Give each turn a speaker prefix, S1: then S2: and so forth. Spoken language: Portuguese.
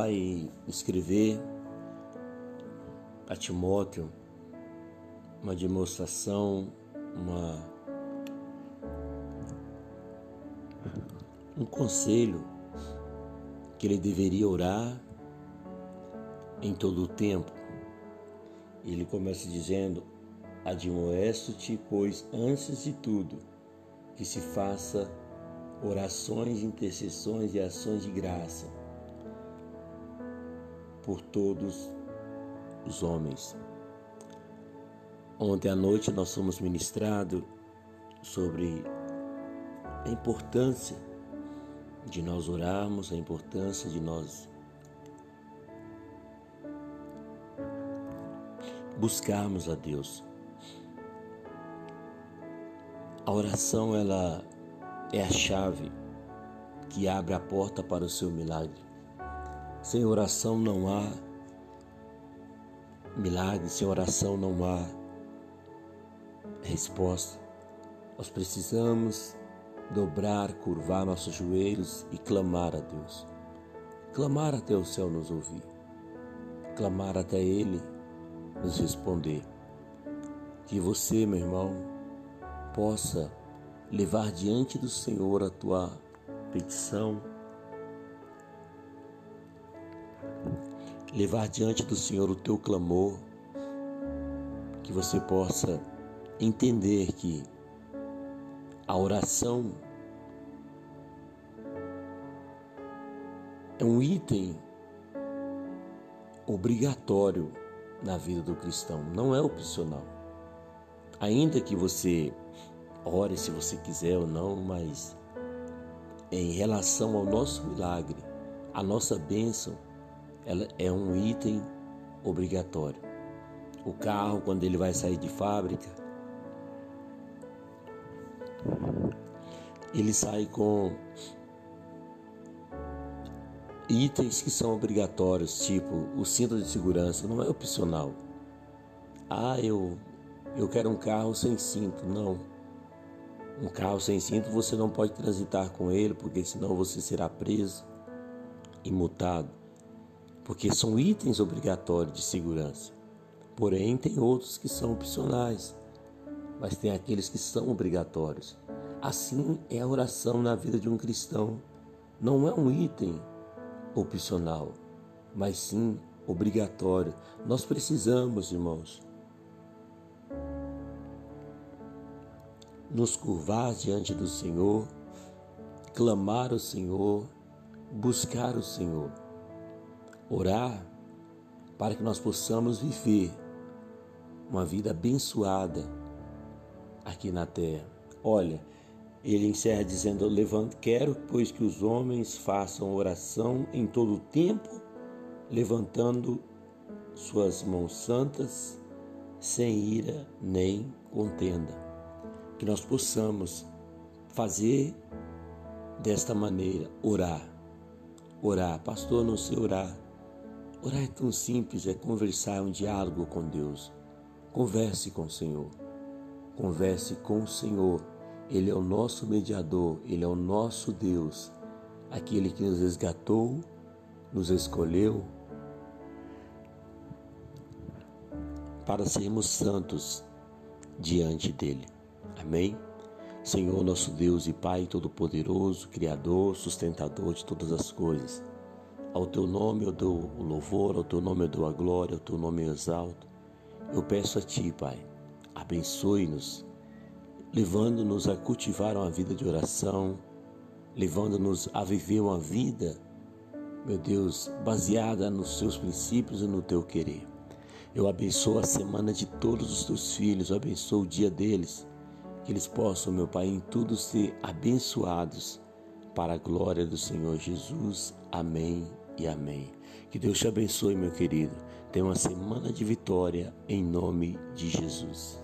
S1: vai escrever a Timóteo uma demonstração, uma um conselho que ele deveria orar em todo o tempo. Ele começa dizendo: Admoesto-te, pois, antes de tudo, que se faça orações, intercessões e ações de graça por todos os homens. Ontem à noite nós fomos ministrados sobre a importância de nós orarmos, a importância de nós buscarmos a Deus. A oração ela é a chave que abre a porta para o seu milagre. Sem oração não há milagre, sem oração não há resposta. Nós precisamos dobrar, curvar nossos joelhos e clamar a Deus. Clamar até o céu nos ouvir. Clamar até Ele nos responder. Que você, meu irmão, possa levar diante do Senhor a tua petição, levar diante do Senhor o teu clamor, que você possa entender que a oração é um item obrigatório na vida do cristão, não é opcional. Ainda que você ore se você quiser ou não, mas em relação ao nosso milagre, a nossa bênção, ela é um item obrigatório. O carro, quando ele vai sair de fábrica, ele sai com itens que são obrigatórios, tipo o cinto de segurança, não é opcional. Ah, eu eu quero um carro sem cinto, não. Um carro sem cinto você não pode transitar com ele, porque senão você será preso e multado, porque são itens obrigatórios de segurança. Porém, tem outros que são opcionais, mas tem aqueles que são obrigatórios. Assim é a oração na vida de um cristão. Não é um item opcional, mas sim obrigatório. Nós precisamos, irmãos, nos curvar diante do Senhor, clamar ao Senhor, buscar o Senhor, orar para que nós possamos viver uma vida abençoada aqui na terra. Olha, ele encerra dizendo: Levanto, quero, pois que os homens façam oração em todo o tempo, levantando suas mãos santas, sem ira nem contenda. Que nós possamos fazer desta maneira, orar. Orar, pastor, não sei orar. Orar é tão simples, é conversar, é um diálogo com Deus. Converse com o Senhor. Converse com o Senhor ele é o nosso mediador, Ele é o nosso Deus, aquele que nos resgatou, nos escolheu para sermos santos diante dele. Amém? Senhor, nosso Deus e Pai Todo-Poderoso, Criador, sustentador de todas as coisas. Ao teu nome eu dou o louvor, ao teu nome eu dou a glória, ao teu nome eu exalto. Eu peço a ti, Pai, abençoe-nos levando-nos a cultivar uma vida de oração, levando-nos a viver uma vida, meu Deus, baseada nos seus princípios e no teu querer. Eu abençoo a semana de todos os teus filhos, eu abençoo o dia deles, que eles possam, meu Pai, em tudo ser abençoados para a glória do Senhor Jesus. Amém e amém. Que Deus te abençoe, meu querido. Tenha uma semana de vitória em nome de Jesus.